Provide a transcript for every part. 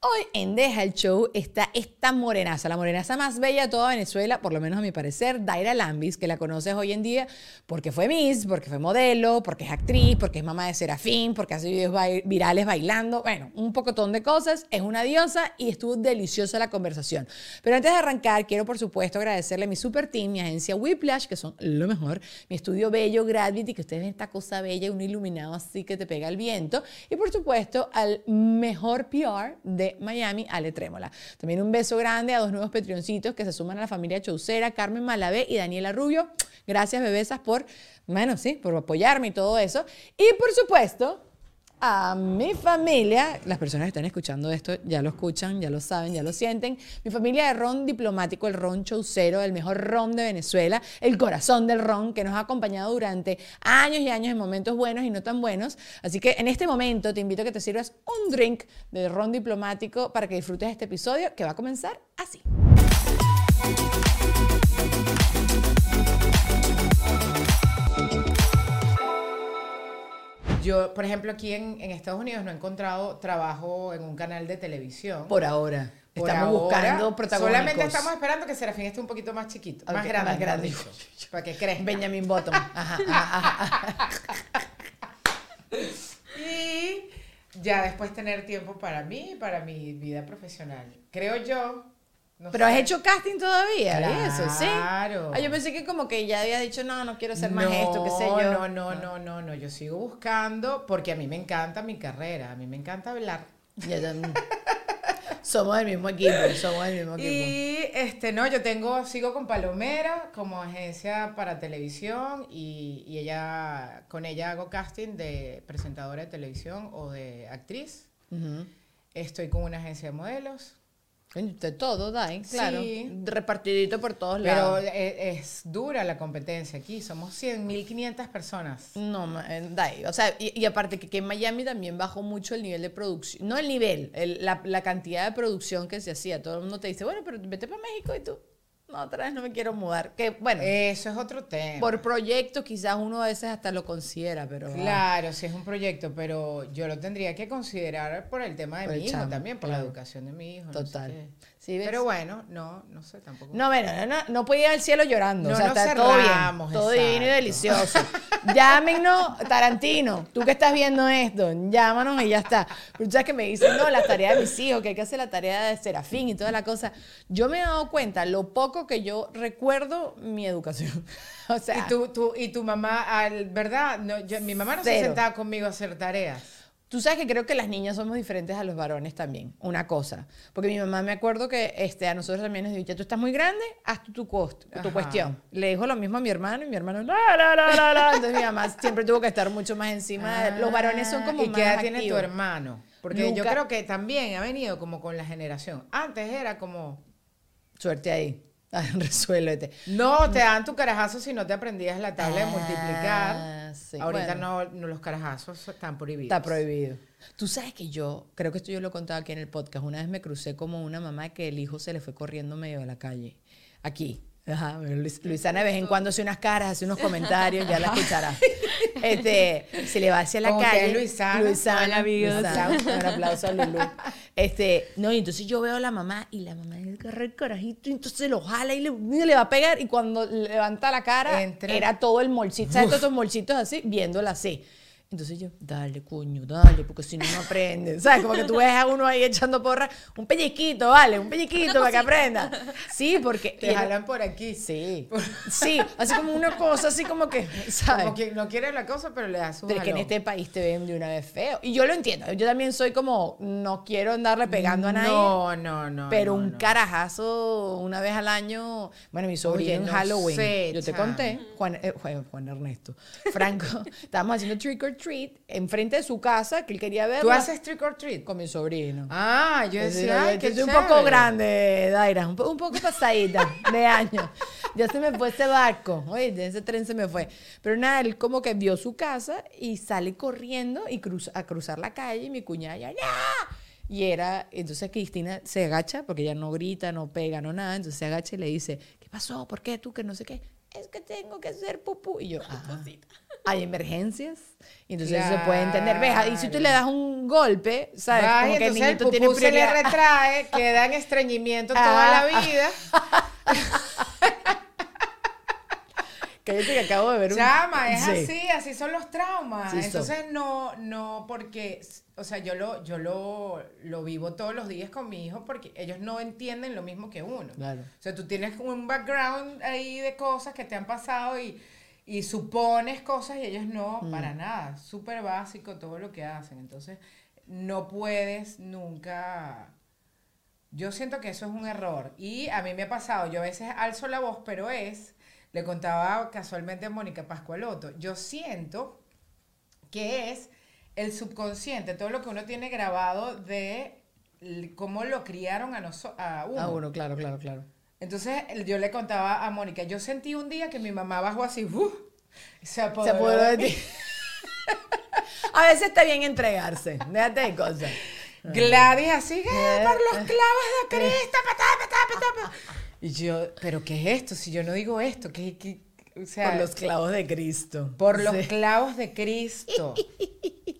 Hoy en Deja el Show está esta morenaza, la morenaza más bella de toda Venezuela, por lo menos a mi parecer, Daira Lambis, que la conoces hoy en día porque fue Miss, porque fue modelo, porque es actriz, porque es mamá de Serafín, porque hace videos virales bailando, bueno, un pocotón de cosas, es una diosa y estuvo deliciosa la conversación. Pero antes de arrancar, quiero por supuesto agradecerle a mi super team, mi agencia Whiplash, que son lo mejor, mi estudio bello Gravity, que ustedes ven esta cosa bella, un iluminado así que te pega el viento, y por supuesto al mejor PR de Miami, Ale Trémola. También un beso grande a dos nuevos petrioncitos que se suman a la familia Chaucera, Carmen Malavé y Daniela Rubio. Gracias, bebesas, por, bueno, sí, por apoyarme y todo eso. Y por supuesto, a mi familia, las personas que están escuchando esto ya lo escuchan, ya lo saben, ya lo sienten. Mi familia de ron diplomático, el ron chaucero, el mejor ron de Venezuela, el corazón del ron que nos ha acompañado durante años y años en momentos buenos y no tan buenos. Así que en este momento te invito a que te sirvas un drink de ron diplomático para que disfrutes este episodio que va a comenzar así. Yo, por ejemplo, aquí en, en Estados Unidos no he encontrado trabajo en un canal de televisión. Por ahora. Por estamos ahora, buscando protagonistas. Solamente estamos esperando que Serafín esté un poquito más chiquito, más grande. más grande. Para que crezca. Benjamin Button. Ajá, ajá, ajá. Y ya después tener tiempo para mí, para mi vida profesional. Creo yo. No Pero has sé. hecho casting todavía, ¿y eso, sí. Claro. Ah, yo pensé que como que ya había dicho, no, no quiero ser más no, esto, qué sé yo. No, no, no, no, no. Yo sigo buscando porque a mí me encanta mi carrera. A mí me encanta hablar. Ya, mm. somos del mismo equipo, somos del mismo equipo. Y este, no, yo tengo, sigo con Palomera como agencia para televisión y, y ella, con ella hago casting de presentadora de televisión o de actriz. Ujú. Estoy con una agencia de modelos. De todo, Dai, claro. Sí. Repartidito por todos Pero lados. es, es dura la competencia aquí. Somos 100, 1.500 personas. No, ma- eh, Dai. O sea, y, y aparte que, que en Miami también bajó mucho el nivel de producción. No el nivel, el- la, la cantidad de producción que se hacía. Todo el mundo te dice, bueno, pero vete para México y tú. No, otra vez no me quiero mudar. Que bueno, Eso es otro tema. por proyecto quizás uno a veces hasta lo considera, pero. ah, Claro, sí es un proyecto, pero yo lo tendría que considerar por el tema de Por mi hijo chamo, también, por claro. la educación de mi hijo. no sé Total. Pero bueno, no, no sé tampoco. No, bueno, no, no, no puede ir al cielo llorando. No o sea, está todo bien. Todo divino y exacto. delicioso. Llámenos, Tarantino, tú que estás viendo esto, llámanos y ya está. Sabes que me dicen, no, la tarea de mis hijos, que hay que hacer la tarea de Serafín y toda la cosa. Yo me he dado cuenta lo poco que yo recuerdo mi educación. O sea, y tu, tu, y tu mamá, ¿verdad? No, yo- mi mamá no se sentaba conmigo a hacer tareas. Tú sabes que creo que las niñas somos diferentes a los varones también, una cosa. Porque mi mamá me acuerdo que este, a nosotros también nos dijo, tú estás muy grande, haz tú tu, cost- tu cuestión. Le dijo lo mismo a mi hermano y mi hermano, la, la, la, la, la. Entonces mi mamá siempre tuvo que estar mucho más encima. los varones son como Ah, ¿Y más qué edad tiene tu activos. hermano? Porque yo creo que también ha venido como con la generación. Antes era como, Suerte ahí. Resuélvete. no te dan tu carajazo si no te aprendías la tabla de Ah, multiplicar. sí, Ahorita bueno. no, no, los carajazos están prohibidos. Está prohibido. Tú sabes que yo, creo que esto yo lo he contado aquí en el podcast, una vez me crucé como una mamá que el hijo se le fue corriendo medio de la calle. Aquí. Ajá, Luis- Luisana de vez en cuando hace unas caras, hace unos comentarios, ya la escucharás. Este, se le va hacia la ¿Cómo que calle. Luisana? Luisana. Luisana, un aplauso a Lulu. Este, no, y entonces yo veo a la mamá y la mamá agarra el carajito y entonces lo jala y le, y le va a pegar y cuando levanta la cara Entra. era todo el molcito, ¿sabes? Todos esos molcitos así, viéndola así. Entonces yo, dale, coño, dale, porque si no, no aprende. ¿Sabes? Como que tú ves a uno ahí echando porra, un pellizquito, vale, un pellizquito para que aprenda. Sí, porque. Te el- jalan por aquí. Sí, sí, así como una cosa, así como que, ¿sabes? Como que no quiere la cosa, pero le das un Pero es que en este país te ven de una vez feo. Y yo lo entiendo. Yo también soy como, no quiero andarle pegando a nadie. No, no, no. pero no, un no. carajazo una vez al año. Bueno, mi sobrino en no Halloween. sé, yo te conté. Juan, eh, Juan, Juan Ernesto. Franco. estábamos haciendo trick or treat enfrente de su casa, que él quería ver. ¿Tú haces trick or treat? con mi sobrino. Ah, yo Entonces, decía, ay, qué estoy un poco grande, Daira, un, po- un poco pasadita de años. Ya se me fue ese barco, oye, ese tren se me fue. Pero nada, él como que vio su casa y sale corriendo y cruza, a cruzar la calle y mi cuñada ya, ¡ya! Y era, entonces Cristina se agacha, porque ella no grita, no pega, no nada, entonces se agacha y le dice, ¿qué pasó? ¿Por qué tú? Que no sé qué. Es que tengo que hacer pupú. Y yo, ah, hay emergencias. Y entonces eso se puede entender. Ves, y si tú le das un golpe, ¿sabes? Ay, como que el niñito tiene pupú se le prioridad. retrae, queda en estreñimiento toda Ah, la vida. Cállate que acabo de ver un... Chama, es Sí. así, así son los traumas. Sí, son. Entonces no, no, porque, o sea, yo lo, yo lo, lo vivo todos los días con mi hijo porque ellos no entienden lo mismo que uno. Claro. O sea, tú tienes un background ahí de cosas que te han pasado y, y supones cosas y ellos no, Mm. para nada. Súper básico todo lo que hacen. Entonces, no puedes nunca... Yo siento que eso es un error. Y a mí me ha pasado, yo a veces alzo la voz, pero es, le contaba casualmente a Mónica Pascualoto, yo siento que es el subconsciente, todo lo que uno tiene grabado de cómo lo criaron a, noso- a uno. Ah, bueno, claro, claro, claro. Entonces yo le contaba a Mónica, yo sentí un día que mi mamá bajó así, y se Se apoderó apoderó de de mí. ti. A veces está bien entregarse. Déjate de cosas. Gladys así, ¡eh, por los clavos de Cristo! patá, patá, patá, patá". Y yo, ¿pero qué es esto? Si yo no digo esto, ¿qué, qué- o sea, Por los clavos de Cristo. por los Sí. clavos de Cristo.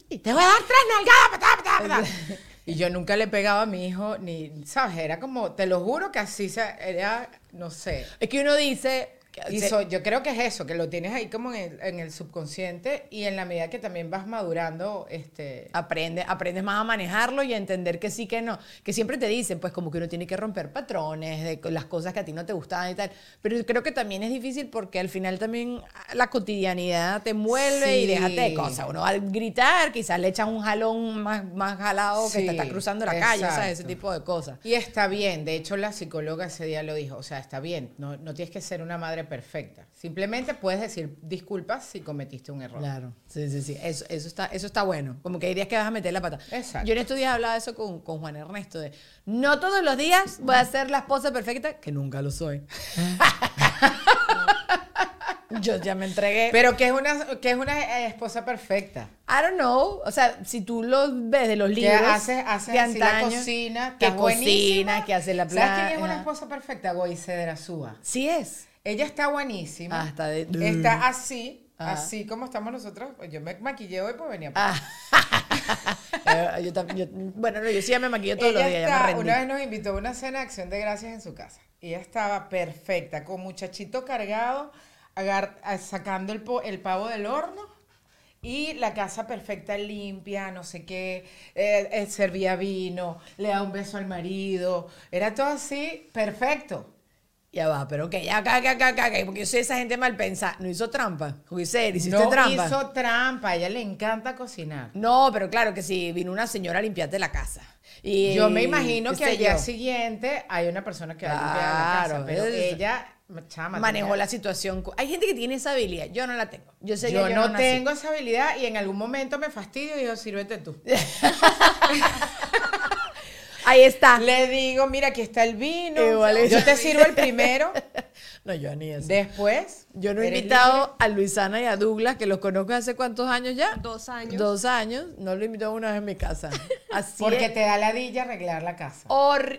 Te voy a dar tres nalgadas, patá, patá, patá. Y yo nunca le pegaba a mi hijo, ni, ¿sabes? Era como, te lo juro que así se, era, no sé. Es que uno dice... Y so- yo creo que es eso, que lo tienes ahí como en el, en el subconsciente y en la medida que también vas madurando, este... Aprende, aprendes más a manejarlo y a entender que sí, que no. Que siempre te dicen, pues como que uno tiene que romper patrones de las cosas que a ti no te gustaban y tal. Pero yo creo que también es difícil porque al final también la cotidianidad te envuelve y Sí. déjate de cosas. Uno al gritar quizás le echan un jalón más, más jalado que te Sí, está cruzando la calle, ¿sabes? Ese exacto. tipo de cosas. Y está bien, de hecho la psicóloga ese día lo dijo, o sea, está bien, no, no tienes que ser una madre perfecta, simplemente puedes decir disculpas si cometiste un error. Claro, sí, sí, sí. Eso, eso, está, eso está bueno. Como que hay días que vas a meter la pata. Exacto. Yo en estos días hablaba de eso con, con Juan Ernesto, de no todos los días voy a ser la esposa perfecta, que nunca lo soy. Yo ya me entregué. Pero que es una, que es una eh, esposa perfecta. I don't know. O sea, si tú lo ves de los Que libros hace, hace de la cocina, que cocina, que hace la ¿Sabes quién es una esposa perfecta? Goice de la Súa. Sí es. Ella está buenísima. Ah, está de- Está así, así como estamos nosotros. Yo me maquillé hoy, pues venía. Ah. Eh, yo yo- bueno, no, yo sí ya me maquillo todos Ella los días, ya me está- rendí. una vez nos invitó a una cena de acción de gracias en su casa. Y ella estaba perfecta, con muchachito cargado, agar- sacando el, po- el pavo del horno. Y la casa perfecta, limpia, no sé qué. eh, eh, servía vino, le da un beso al marido. Era todo así, perfecto. Ya va, pero que ya, acá, acá, acá, porque yo soy esa gente mal pensada. No hizo trampa. Giselle, hiciste no trampa. hizo trampa, a ella le encanta cocinar. No, pero claro que sí, vino una señora a limpiarte la casa. Y, Yo me imagino que al día yo, siguiente hay una persona que va a limpiar la casa, pero es- ella, chama, manejó la situación. Hay gente que tiene esa habilidad, yo no la tengo. Yo sé Yo, que no nací. tengo esa habilidad y en algún momento me fastidio y digo, sírvete tú. Ahí está. Le digo, mira, aquí está el vino. Igual yo te sirvo el primero. No, yo ni eso. Después. Yo no he invitado a Luisana y a Douglas, que los conozco hace cuántos años ya. Dos años. Dos años. No lo he invitado una vez en mi casa. Así Porque es. te da ladilla arreglar la casa.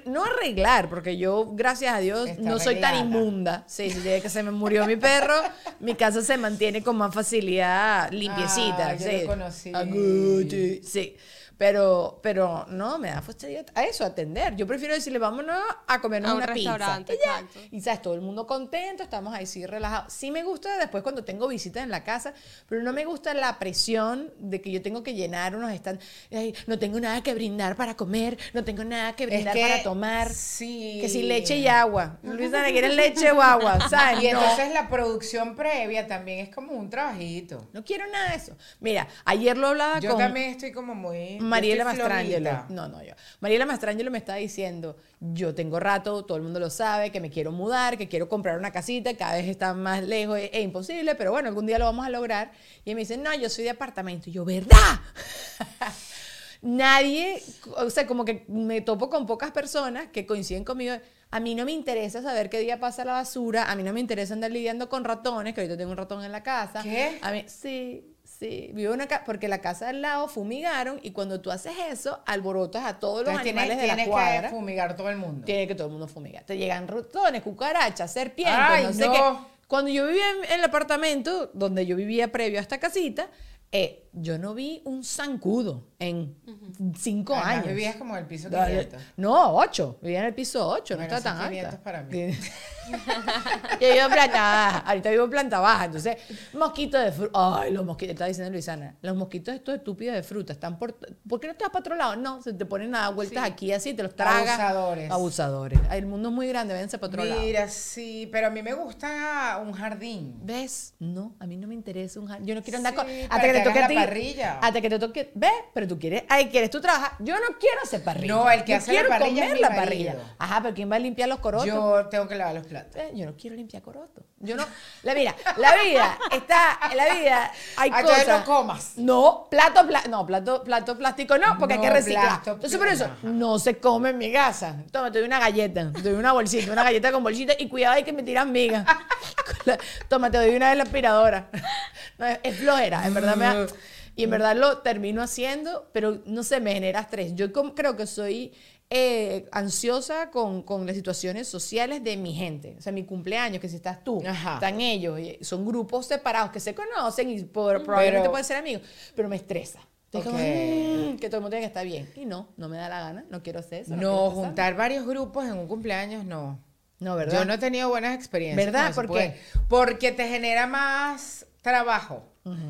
No arreglar, porque yo, gracias a Dios, Está no soy tan inmunda. Sí, sí, desde que se me murió mi perro, mi casa se mantiene con más facilidad, limpiecita. Ah, yo sí. lo conocí. A Gucci, Sí. Pero, pero no, me da fastidio a eso, atender. Yo prefiero decirle, vámonos a comernos A un una pizza. restaurante, exacto. Y sabes, todo el mundo contento, estamos ahí sí relajados. Sí me gusta después cuando tengo visitas en la casa, pero no me gusta la presión de que yo tengo que llenar unos están no tengo nada que brindar para comer, no tengo nada que brindar que para tomar. sí. Que si leche y agua. Luisa, ¿quieres leche o agua? ¿Sabes? Y No. entonces la producción previa también es como un trabajito. No quiero nada de eso. Mira, ayer lo hablaba Yo con también estoy como muy. Mariela Mastrangelo. No, no, yo. Mariela Mastrangelo me está diciendo, yo tengo rato, todo el mundo lo sabe, que me quiero mudar, que quiero comprar una casita, cada vez está más lejos, es, es imposible, pero bueno, algún día lo vamos a lograr. Y me dice, no, yo soy de apartamento. Y yo, ¿verdad? Nadie, o sea, como que me topo con pocas personas que coinciden conmigo. A mí no me interesa saber qué día pasa la basura, a mí no me interesa andar lidiando con ratones, que ahorita tengo un ratón en la casa. ¿Qué? A mí, sí, sí. Vivo en una casa, porque la casa al lado fumigaron y cuando tú haces eso, alborotas a todos los animales tienes, de la tienes cuadra. que fumigar todo el mundo. Tiene que todo el mundo fumigar. Te llegan ratones, cucarachas, serpientes, Ay, no sé no. qué. Cuando yo vivía en el apartamento donde yo vivía previo a esta casita, eh, yo no vi un zancudo en cinco Además, años. vivías como en el piso Dale. 500. No, ocho. Vivía en el piso ocho, no Bueno, estaba tan son 500 alta. para mí. Yo vivo en planta baja. Ahorita vivo en planta baja. Entonces, mosquitos de fruta. Ay, los mosquitos. Estaba diciendo Luisana. Los mosquitos estos estúpidos de fruta están por. ¿Por qué no te vas para otro lado? No, se te ponen a dar vueltas Sí. aquí así, te los tragas. Abusadores. Abusadores. El mundo es muy grande, váyanse para otro lado. Mira, sí, pero a mí me gusta un jardín. ¿Ves? No, a mí no me interesa un jardín. Yo no quiero andar Sí, con. Hasta que te toque hagas a ti. la parrilla. Hasta que te toque. ¿Ves? Pero tú quieres. Ay, quieres tú trabajar. Yo no quiero hacer parrilla. No, el que Yo hace la quiero parrilla es comer mi la parrilla. Ajá, pero ¿quién va a limpiar los corotos? Yo tengo que lavar los platos. Eh, Yo no quiero limpiar coroto. Yo no. La mira, la vida está. En la vida hay Ah, cosas. no comas. No, plato, pla- no, plato, plato plástico no, porque hay que reciclar. plato Entonces, por eso, ajá. no se come en mi casa. Toma, te doy una galleta, te doy una bolsita, una galleta con bolsita y cuidado hay que me tiran migas. Toma, te doy una de la aspiradora. No, es, es flojera, en verdad me da- Y en verdad lo termino haciendo, pero no sé, me genera estrés. Yo creo que soy eh, ansiosa con, con las situaciones sociales de mi gente. O sea, mi cumpleaños, que si estás tú, Ajá. están ellos, son grupos separados que se conocen y por- probablemente Pero- pueden ser amigos, pero me estresa. Como. "Mm, que todo el mundo tiene que estar bien. Y no, no me da la gana, no quiero hacer eso. No, juntar varios grupos en un cumpleaños, no. No, ¿verdad? Yo no he tenido buenas experiencias. ¿Verdad? ¿Por porque- qué? Porque te genera más trabajo.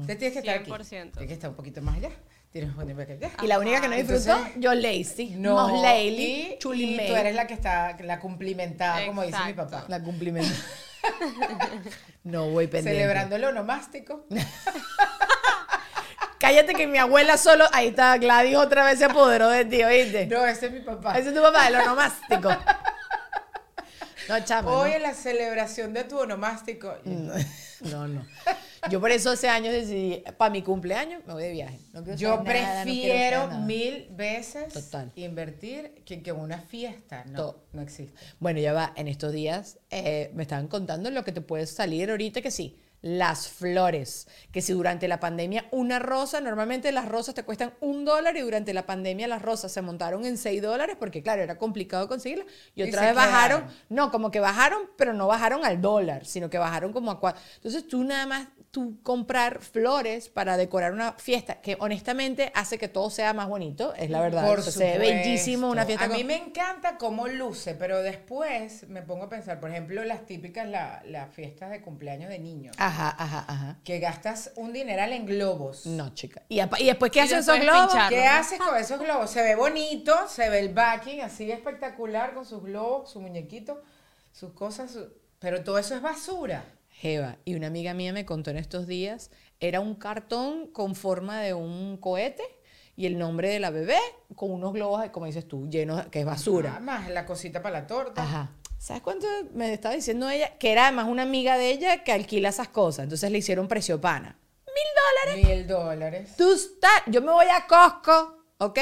Te tienes que estar aquí. 100%. Tienes que estar un poquito más allá. Y la única que no disfrutó, Entonces, yo lazy. No, Most Lately, y, Chuli y May. tú eres la que está, la cumplimentada, como dice mi Exacto. papá. La cumplimento. no voy pendiente. Celebrando el onomástico. Cállate que mi abuela solo. Ahí está, Gladys otra vez se apoderó de ti, ¿oíste? No, ese es mi papá. Ese es tu papá, el onomástico. No, chama. Hoy no. en la celebración de tu onomástico. No, no. Yo por eso hace años decidí, para mi cumpleaños me voy de viaje. No Yo nada, no prefiero nada. mil veces Total. invertir que, que una fiesta. No, no existe. Bueno, ya va, en estos días eh, me estaban contando lo que te puede salir ahorita, que sí, las flores. Que si durante la pandemia una rosa, normalmente las rosas te cuestan un dólar y durante la pandemia las rosas se montaron en seis dólares porque, claro, era complicado conseguirlas. Y otra vez bajaron, quedaron. no, como que bajaron, pero no bajaron al dólar, sino que bajaron como a cuatro. Entonces tú nada más, tú comprar flores para decorar una fiesta, que honestamente hace que todo sea más bonito, es la verdad. Por O sea, se ve bellísimo una fiesta. A mí me encanta cómo luce, pero después me pongo a pensar, por ejemplo, las típicas, la- las fiestas de cumpleaños de niños, Ajá, ajá, ajá. que gastas un dineral en globos. No, chica. ¿Y, y después qué Y hacen esos globos? ¿Qué ¿no? haces con esos globos? Se ve bonito, se ve el backing así espectacular con sus globos, su muñequito, sus cosas, su- pero todo eso es basura. Jeva, y una amiga mía me contó en estos días, era un cartón con forma de un cohete y el nombre de la bebé con unos globos, como dices tú, llenos, que es basura. Más la cosita para la torta. Ajá. ¿Sabes cuánto me estaba diciendo ella? Que era además una amiga de ella que alquila esas cosas. Entonces le hicieron precio pana. Mil dólares. Mil dólares. Tú estás, yo me voy a Costco, ¿ok?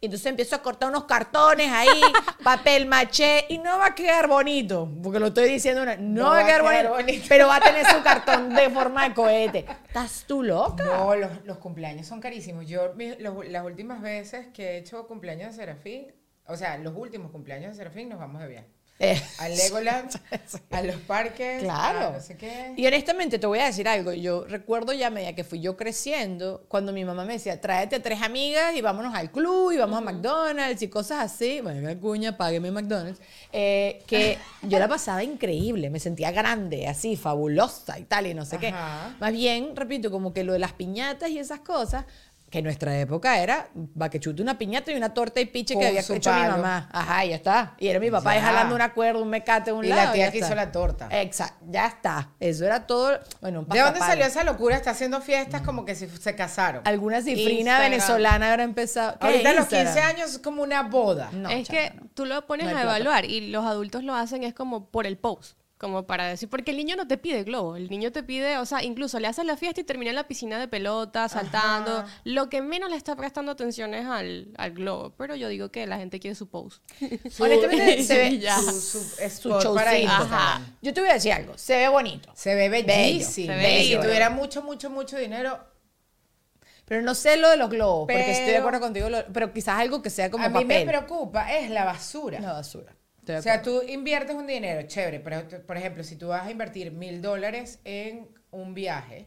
Y entonces empiezo a cortar unos cartones ahí, papel maché, y no va a quedar bonito, porque lo estoy diciendo, una, no, va a quedar, bonito, bonito. pero va a tener su cartón de forma de cohete. ¿Estás tú loca? No, los, los cumpleaños son carísimos. Yo, los- las últimas veces que he hecho cumpleaños de Serafín, o sea, los últimos cumpleaños de Serafín, nos vamos de viaje. Eh, A Legoland, a los parques, Claro. a no sé qué. Y honestamente te voy a decir algo. Yo recuerdo ya a medida que fui yo creciendo, cuando mi mamá me decía, tráete a tres amigas y vámonos al club y vamos a McDonald's y cosas así. Bueno, me cuña, págueme McDonald's. Eh, que yo la pasaba increíble, me sentía grande, así, fabulosa y tal, y no sé qué. Más bien, repito, como que lo de las piñatas y esas cosas, que en nuestra época era va que chute una piñata y una torta y piche que había su hecho mi palo. mamá. Ajá, y ya está. Y era mi papá Ya. jalando una cuerda, un mecate, un Y lado. la tía ya que está. hizo la torta. Exacto, ya está. Eso era todo. Bueno, un ¿De dónde salió esa locura? Está haciendo fiestas como que si se casaron. Alguna cifrina Instagram. venezolana habrá empezado. ¿Qué Ahorita a los Instagram? 15 años es como una boda. No, es chama, que no. tú lo pones No hay a plata. evaluar y los adultos lo hacen es como por el post, como para decir, porque el niño no te pide globo, el niño te pide, o sea, incluso le hacen la fiesta y termina en la piscina de pelota, saltando. Lo que menos le está prestando atención es al, al globo, pero yo digo que la gente quiere su post. Honestamente, se ve Ya. Su, su su para. Ajá. Yo te voy a decir algo. Se ve bonito. Se ve bellísimo. Si bello. tuviera mucho, mucho, mucho dinero, Pero no sé lo de los globos, porque estoy de Pero- acuerdo contigo. pero quizás algo que sea como a mí papel. me preocupa es la basura. La basura. Estoy O sea, tú inviertes un dinero, chévere, pero por ejemplo, si tú vas a invertir mil dólares en un viaje,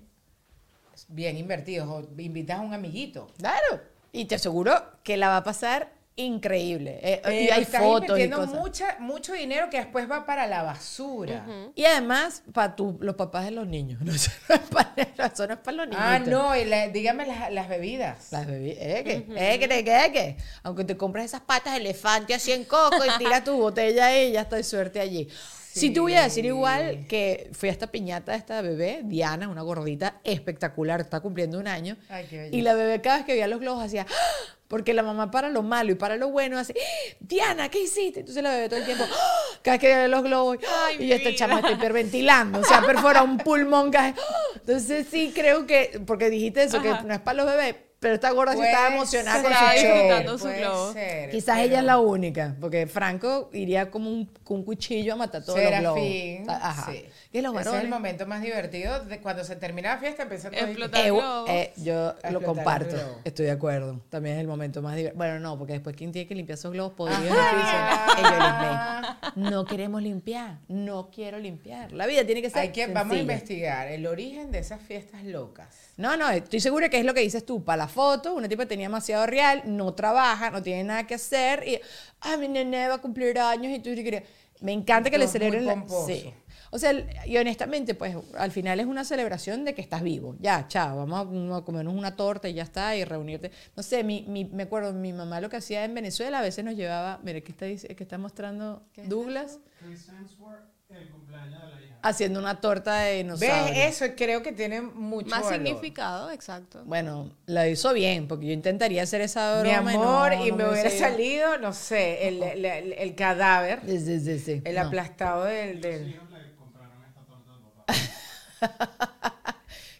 bien invertidos, o invitas a un amiguito. Claro. Y te aseguro que la va a pasar increíble. Eh, y Pero hay estás fotos y invirtiendo cosas. mucha, mucho dinero que después va para la basura. Y además, para los papás de los niños. No, eso no es para, eso no es para los niños. Ah, no, y la- dígame las, las bebidas. Las bebidas, ¿eh? ¿Eh? ¿Qué? ¿Qué? ¿Qué? ¿Qué? Aunque te compres esas patas de elefante así en coco y tiras tu botella ahí, ya está de suerte allí. Sí. te voy a decir igual que fui a esta piñata de esta bebé, Diana, una gordita espectacular, está cumpliendo un año. Ay, qué y la bebé cada vez que veía los globos hacía, ¡Ah! Porque la mamá para lo malo y para lo bueno hace, ¡Ah! Diana, ¿qué hiciste? Entonces la bebé todo el tiempo, ¡Ah! cada vez que veía los globos, Ay, y yo vida. chamo está hiperventilando, o sea, perfora un pulmón. cada vez, ¡Ah! Entonces sí creo que, porque dijiste eso, que no es para los bebés, pero esta gorda sí estaba emocionada con ser, Estaba su show. disfrutando su globo. ser, Quizás pero- ella es la única, porque Franco iría como un, con un cuchillo a matar todos los Serafín, globos. Ajá. sí. Y los Ese es el varones. momento más divertido de cuando se termina la fiesta empezando a Explotar. Eh, globos. eh, yo A lo comparto, estoy de acuerdo. También es el momento más divertido. Bueno, no, porque después, ¿quién tiene que limpiar esos globos podridos? En el piso? Limpian. No queremos limpiar, no quiero limpiar. La vida tiene que ser Hay que, vamos a investigar el origen de esas fiestas locas. No, no, estoy segura que es lo que dices tú. Para la foto, una tipa tenía demasiado real, no trabaja, no tiene nada que hacer y, ah, mi nene va a cumplir años y tú querías. Me encanta que le celebren. la-. Sí. O sea, y honestamente, pues al final es una celebración de que estás vivo. Ya, chao, vamos a, comernos una torta y ya está, y reunirte. No sé, mi, mi- me acuerdo, mi mamá lo que hacía en Venezuela, a veces nos llevaba, mire, ¿qué está, dice- qué está mostrando Douglas? Chris Hemsworth, el cumpleaños de la hija. Haciendo una torta de ¿Ves? dinosaurio. Eso creo que tiene mucho Más valor. significado, exacto. Bueno, la hizo bien, porque yo intentaría hacer esa Mi broma. y no- amor, y no me hubiera salido, no sé, el, el- el- el cadáver, Sí, sí, sí, sí. el No. aplastado del... Del... hijos le compraron esta torta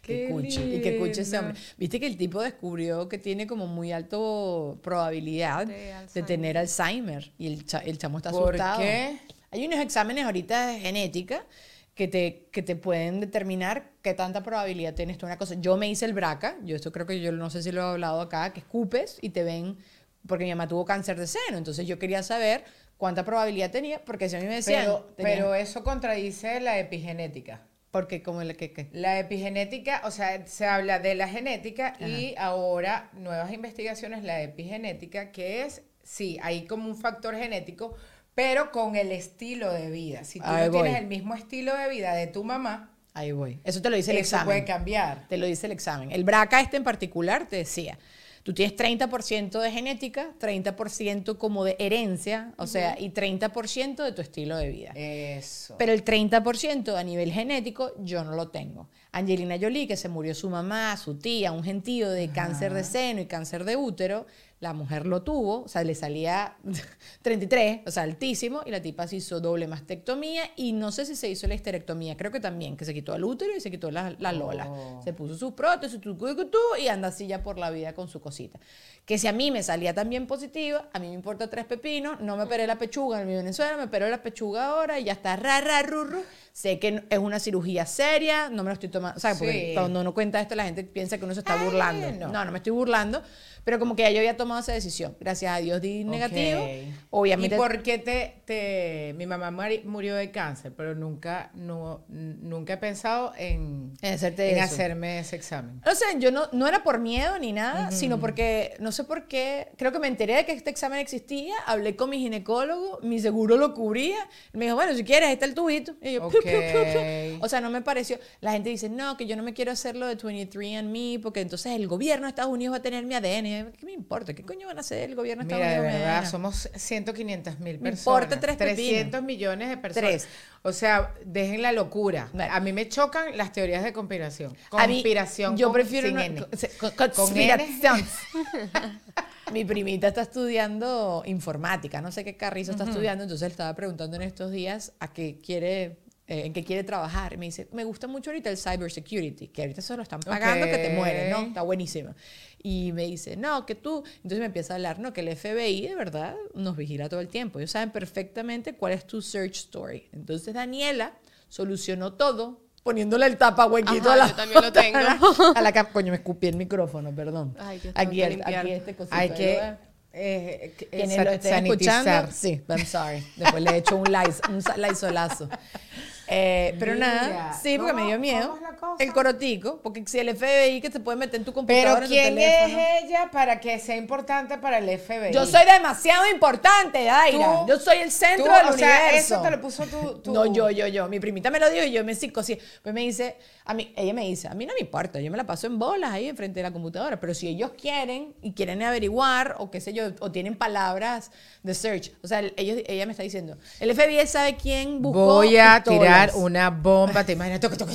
Qué cuchi. Y qué cuchi ese hombre. Viste que el tipo descubrió que tiene como muy alto probabilidad De de, tener Alzheimer. Y el, cha- el chamo está ¿Por asustado. qué? Hay unos exámenes ahorita de genética que te, que te pueden determinar qué tanta probabilidad tienes tú una cosa. Yo me hice el BRCA, yo esto creo que yo no sé si lo he hablado acá, que escupes y te ven, porque mi mamá tuvo cáncer de seno, entonces yo quería saber cuánta probabilidad tenía, porque si a mí me decían, Pero, tenía- pero eso contradice la epigenética. Porque como el que, que- La epigenética, o sea, se habla de la genética y ahora nuevas investigaciones, la epigenética, que es, sí, hay como un factor genético, pero con el estilo de vida. Si tú Ahí no tienes el mismo estilo de vida de tu mamá, ahí voy. Eso te lo dice el eso examen. puede cambiar. Te lo dice el examen. El BRCA este en particular te decía, tú tienes 30% de genética, 30% como de herencia, o sea, y 30% de tu estilo de vida. Eso. Pero el 30% a nivel genético yo no lo tengo. Angelina Jolie, que se murió su mamá, su tía, un gentío de cáncer de seno y cáncer de útero, la mujer lo tuvo, o sea, le salía 33, o sea, altísimo, y la tipa se hizo doble mastectomía y no sé si se hizo la histerectomía, creo que también, que se quitó el útero y se quitó la, la lola. Oh. Se puso sus prótesis, tu, tu, tu, tu, y anda así ya por la vida con su cosita. Que si a mí me salía también positiva, a mí me importa tres pepinos, no me operé la pechuga en mi Venezuela, me operé la pechuga ahora y ya está ra, ra, ru, ru. Sé que es una cirugía seria, no me lo estoy tomando, ¿sabes? Porque Sí. cuando uno cuenta esto la gente piensa que uno se está burlando. no. No, no me estoy burlando, pero como que ya yo había tomado esa decisión. Gracias a Dios di negativo. Ok. Obviamente ¿Y por qué te, te- mi mamá murió de cáncer, pero nunca, no, nunca he pensado en, En hacerte en hacerme ese examen? No sé, yo no, no era por miedo ni nada, sino porque, no sé por qué, creo que me enteré de que este examen existía, hablé con mi ginecólogo, mi seguro lo cubría, me dijo, bueno, si quieres, ahí está el tubito. Y yo, piu, O sea, no me pareció, la gente dice, no, que yo no me quiero hacerlo de 23andMe, porque entonces el gobierno de Estados Unidos va a tener mi ADN. ¿Qué me importa? ¿Qué coño van a hacer el gobierno de Estados Mira, de Unidos? mi verdad, somos 105 mil Me personas. importa tres 300 pepinos. millones de personas. Tres. O sea, dejen la locura. A mí me chocan las teorías de conspiración. Mí, Conspiración yo con- prefiero sin no- N. con- con- Con N. conspiración. Mi primita está estudiando informática, no sé qué carrizo está estudiando, entonces le estaba preguntando en estos días a qué quiere, eh, en qué quiere trabajar. Me dice, me gusta mucho ahorita el cybersecurity, que ahorita se lo están pagando, que te mueres, ¿no? Está buenísimo. Y me dice, no, que tú. Entonces me empieza a hablar, no, que el FBI de verdad nos vigila todo el tiempo. Ellos saben perfectamente cuál es tu search story. Entonces Daniela solucionó todo poniéndole el tapa huequito Ajá, a la yo también lo tengo. a la cam- Coño, me escupí el micrófono, perdón. Ay, aquí, que aquí este cosito. Hay que- eh, eh, lo escuchando, sí, I'm sorry. Después le he hecho un, lais, un laisolazo. Eh, pero Mira, nada, sí, porque me ¿cómo- dio miedo. cómo es la cosa? El corotico, porque si el FBI que te puede meter en tu Pero computadora, en tu ¿quién teléfono. es ella para que sea importante para el FBI? Yo soy demasiado importante, Daira. Tú- yo soy el centro Tú, del o sea, universo. eso te lo puso tú. tú- No, yo, yo, yo. Mi primita me lo dijo y yo me psicosí. Pues me dice, a mí, ella me dice, a mí no me importa, yo me la paso en bolas ahí enfrente de la computadora, pero si ellos quieren y quieren averiguar o qué sé yo, o tienen palabras de search, o sea, ellos, ella me está diciendo, el FBI sabe quién buscó Voy a pistolas. Tirar una bomba, te imaginas. Toc, toc.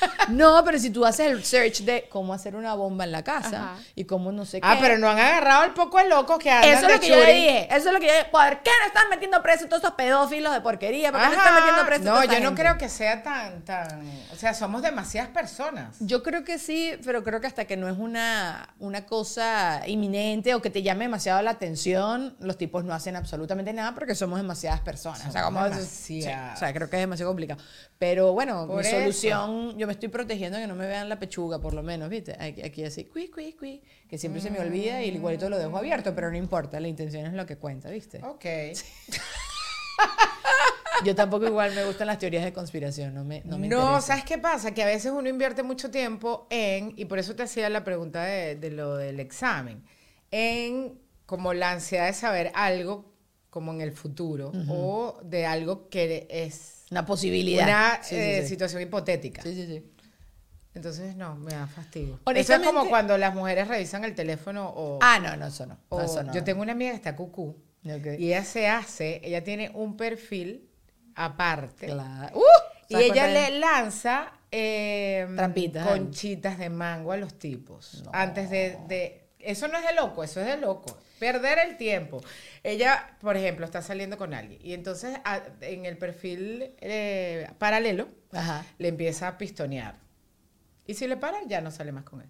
No, pero si tú haces el search de cómo hacer una bomba en la casa Ajá. y cómo no sé qué. Ah, pero no han agarrado el poco de locos que andan Eso es lo que yo dije. Eso es lo que yo dije. ¿Por qué no están metiendo presos todos esos pedófilos de porquería? ¿Por qué no están metiendo presos No, toda yo no creo que sea tan, tan. O sea, somos demasiadas personas. Yo creo que sí, pero creo que hasta que no es una, una cosa inminente o que te llame demasiado la atención, los tipos no hacen absolutamente nada porque somos demasiadas personas. o sea, como demasiadas. sí, o sea, creo que es demasiado complicado. Pero bueno, Por mi eso. solución, yo me estoy protegiendo que no me vean la pechuga, por lo menos, ¿viste? Aquí, aquí así, cui, cui, cui, que siempre se me olvida y igualito lo dejo abierto, pero no importa, la intención es lo que cuenta, ¿viste? Ok. Yo tampoco igual me gustan las teorías de conspiración, no me, no me No. ¿sabes qué pasa? Que a veces uno invierte mucho tiempo en, y por eso te hacía la pregunta de, de lo del examen, en como la ansiedad de saber algo como en el futuro o de algo que es Una posibilidad. una Sí, sí, eh, sí. situación hipotética. Sí, sí, sí. Entonces, no, me da fastidio. Eso es como cuando las mujeres revisan el teléfono o... Ah, no, no, eso no. no, o- eso no. Yo tengo una amiga que está cucú Ok. y ella se hace, ella tiene un perfil aparte. Claro. ¡Uh! Y ¿Sabes ella le lanza eh, Trampitas. conchitas de mango a los tipos. No. Antes de, de- Eso no es de loco, eso es de loco. Perder el tiempo. Ella, por ejemplo, está saliendo con alguien. Y entonces a- en el perfil eh, paralelo Ajá. le empieza a pistonear. Y si le paran, ya no sale más con él.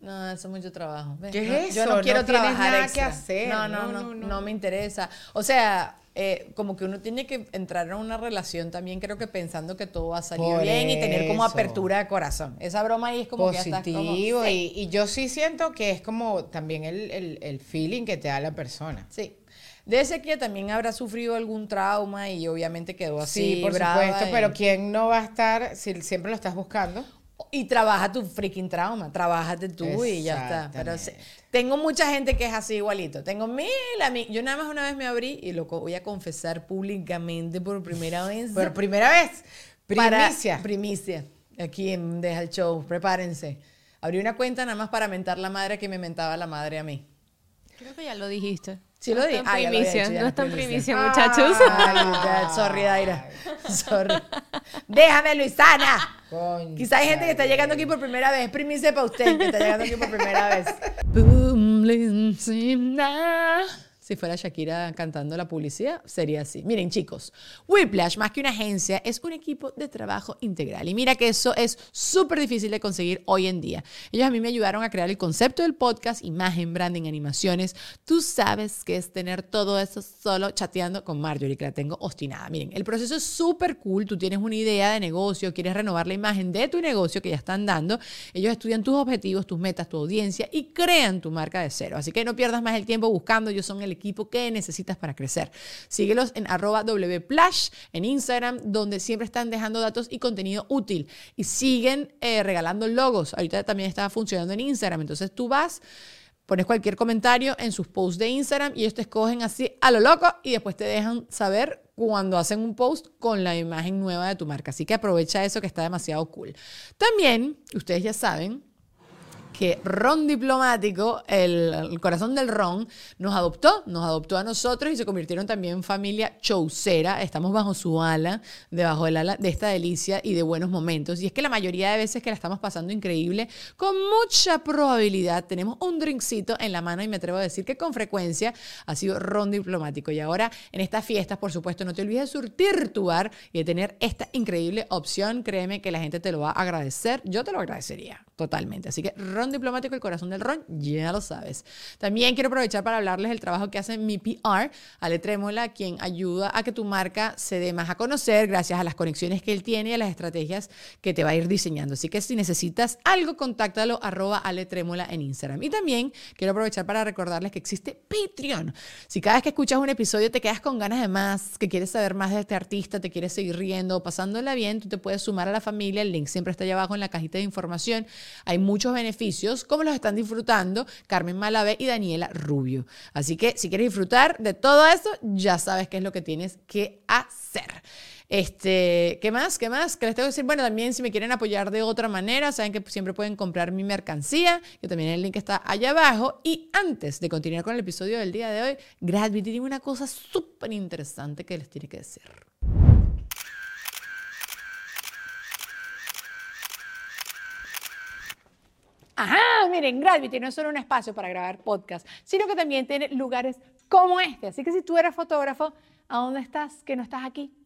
No, eso es mucho trabajo. ¿Qué No, es Yo eso? no quiero No tienes trabajar nada extra. que hacer. No, no, no, no. me interesa. O sea, eh, como que uno tiene que entrar en una relación también, creo que pensando que todo va a salir Por bien y tener como eso. apertura de corazón. Esa broma ahí es como que ya estás como- Positivo. sí. y, y yo sí siento que es como también el, el- el feeling que te da la persona. Sí. Debe ser que también habrá sufrido algún trauma y obviamente quedó así. Sí, por supuesto, y- pero ¿quién no va a estar si siempre lo estás buscando? Y trabaja tu freaking trauma, trabájate tú y ya está. Pero tengo mucha gente que es así igualito. Tengo mil amigos. Yo nada más una vez me abrí y lo voy a confesar públicamente por primera vez. Por primera vez, Para- primicia. primicia. Aquí en Deja el Show, prepárense. Abrí una cuenta nada más para mentar la madre que me mentaba la madre a mí. Creo que ya lo dijiste. Sí lo dije. Ah, lo primicia. no está en primicia. primicia, muchachos. Ay, dad, sorry, Daira. Sorry. Déjame, Luisana. Concha Quizá hay gente que está llegando aquí por primera vez. Primicia para usted que está llegando aquí por primera vez. Si fuera Shakira cantando la publicidad, sería así. Miren, chicos, Whiplash, más que una agencia, es un equipo de trabajo integral. Y mira que eso es súper difícil de conseguir hoy en día. Ellos a mí me ayudaron a crear el concepto del podcast, imagen, branding, animaciones. Tú sabes que es tener todo eso solo chateando con Marjorie, que la tengo obstinada. Miren, el proceso es súper cool. Tú tienes una idea de negocio, quieres renovar la imagen de tu negocio que ya están dando. Ellos estudian tus objetivos, tus metas, tu audiencia y crean tu marca de cero. Así que no pierdas más el tiempo buscando. Ellos son el equipo que necesitas para crecer. Síguelos en arroba wplash en Instagram, donde siempre están dejando datos y contenido útil. Y siguen eh, regalando logos. Ahorita también está funcionando en Instagram. Entonces tú vas pones cualquier comentario en sus posts de Instagram y ellos te escogen así a lo loco y después te dejan saber cuando hacen un post con la imagen nueva de tu marca. Así que aprovecha eso que está demasiado cool. También, ustedes ya saben, que Ron Diplomático, el, corazón del Ron, nos adoptó, nos adoptó a nosotros y se convirtieron también en familia chaucera. Estamos bajo su ala, debajo del ala de esta delicia y de buenos momentos. Y es que la mayoría de veces que la estamos pasando increíble, con mucha probabilidad tenemos un drinkcito en la mano y me atrevo a decir que con frecuencia ha sido Ron Diplomático. Y ahora en estas fiestas, por supuesto, no te olvides de surtir tu bar y de tener esta increíble opción. Créeme que la gente te lo va a agradecer. Yo te lo agradecería. Totalmente. Así que ron diplomático, el corazón del ron, ya lo sabes. También quiero aprovechar para hablarles del trabajo que hace mi PR, Ale Trémola, quien ayuda a que tu marca se dé más a conocer gracias a las conexiones que él tiene y a las estrategias que te va a ir diseñando. Así que si necesitas algo, contáctalo arroba Ale Trémola en Instagram. Y también quiero aprovechar para recordarles que existe Patreon. Si cada vez que escuchas un episodio te quedas con ganas de más, que quieres saber más de este artista, te quieres seguir riendo o pasándola bien, tú te puedes sumar a la familia. El link siempre está allá abajo en la cajita de información. Hay muchos beneficios, como los están disfrutando Carmen Malavé y Daniela Rubio. Así que si quieres disfrutar de todo esto, ya sabes qué es lo que tienes que hacer. Este, ¿qué más? ¿Qué más? ¿Qué les tengo que decir? Bueno, también si me quieren apoyar de otra manera, saben que siempre pueden comprar mi mercancía, que también el link está allá abajo. Y antes de continuar con el episodio del día de hoy, Gravity tiene una cosa súper interesante que les tiene que decir. Ajá, miren, Gravity no es solo un espacio para grabar podcast, sino que también tiene lugares como este. Así que si tú eres fotógrafo, ¿a dónde estás? Que no estás aquí.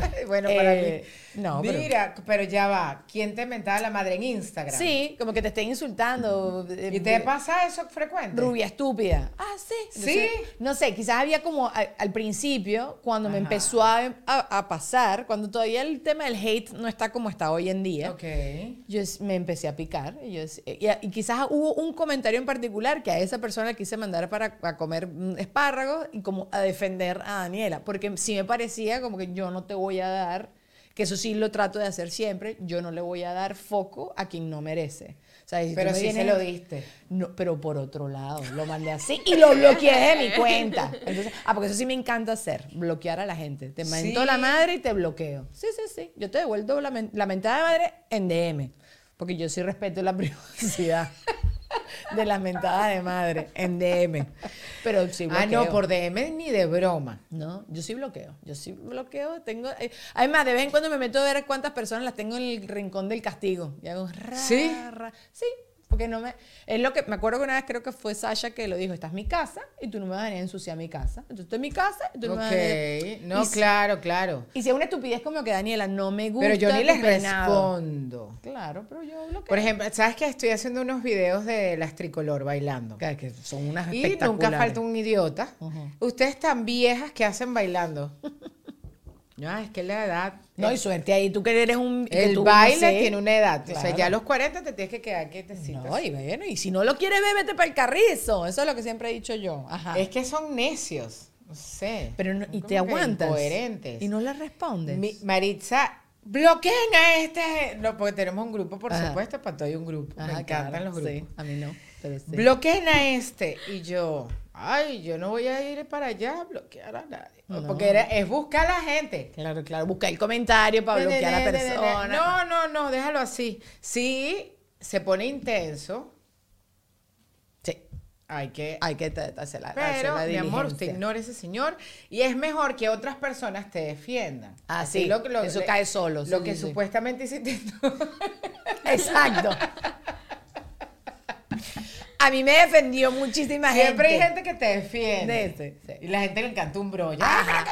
bueno, para Eh, mí. no, pero- Mira, pero... ya va. ¿Quién te mentaba la madre en Instagram? Sí, como que te estén insultando. eh, ¿Y te pasa eso frecuente? Rubia estúpida. Ah, sí. Sí. no sé, quizás había como al, al principio, cuando me empezó a, a- a pasar, cuando todavía el tema del hate no está como está hoy en día. Ok. Yo me empecé a picar y, yo es- y, y quizás hubo un comentario en particular que a esa persona quise mandar para a comer mm, espárragos y como a defender a Daniela, porque sí me parecía como que yo no te voy a dar, que eso sí lo trato de hacer siempre, yo no le voy a dar foco a quien no merece. O sea, si Pero sí se vienes- lo diste. no, pero por otro lado, lo mandé así y lo bloqueé de mi cuenta. Entonces, ah, porque eso sí me encanta hacer, bloquear a la gente. Te mento Sí. la madre y te bloqueo. Sí, sí, sí. Yo te devuelvo la, la mentada de madre en DM, porque yo sí respeto la privacidad de las mentadas de madre en DM. Pero sí Ah, bloqueo. no, por DM ni de broma. No, yo sí bloqueo. Yo sí bloqueo. Tengo. eh, además, de vez en cuando me meto a ver cuántas personas las tengo en el rincón del castigo. Y hago ra, ¿Sí? ra. Sí, porque no me. Es lo que. Me acuerdo que una vez creo que fue Sasha que lo dijo: Esta es mi casa y tú no me vas a venir a ensuciar mi casa. Entonces, esto es mi casa y tú no me vas a venir. Ok. No, si- claro, claro. Y si es una estupidez como que Daniela no me gusta. Pero yo ni les peinado". respondo. Claro, pero yo bloqueo. Por ejemplo, ¿sabes que Estoy haciendo unos videos de las tricolor bailando. que, que son unas Y nunca falta un idiota. Ustedes tan viejas que hacen bailando. No, es que la edad. No, y suerte ahí, tú que eres un. que el tú, no baile sé. tiene una edad. O sea, ya a los 40 te tienes que quedar quietecita. No, y bueno, y si no lo quieres ver, vete para el carrizo. Eso es lo que siempre he dicho yo. Ajá. Es que son necios. No sé. Pero no- y te aguantas. Incoherentes. Y no le respondes. Mi- Maritza, bloqueen a este. No, porque tenemos un grupo, por Ajá. supuesto, para todo hay un grupo. Ajá, Me encantan claro, los grupos. Sí, a mí no. Pero sí. Bloqueen a este. Y yo, ay, yo no voy a ir para allá a bloquear a nadie. No. Porque era- es buscar a la gente. Claro, claro. Busca el comentario para bloquear a la persona. No, no, no, déjalo así. Si se pone intenso, Sí. hay que... Hay que hacer la, hacer Pero, la mi amor, usted ignora ese señor y es mejor que otras personas te defiendan. Ah, sí, eso cae solo, Lo sí, que sí, sí. supuestamente hiciste tú. Exacto. A mí me defendió muchísima gente. Siempre hay gente que te defiende. Sí. Y la gente le encanta un brollo. Ah.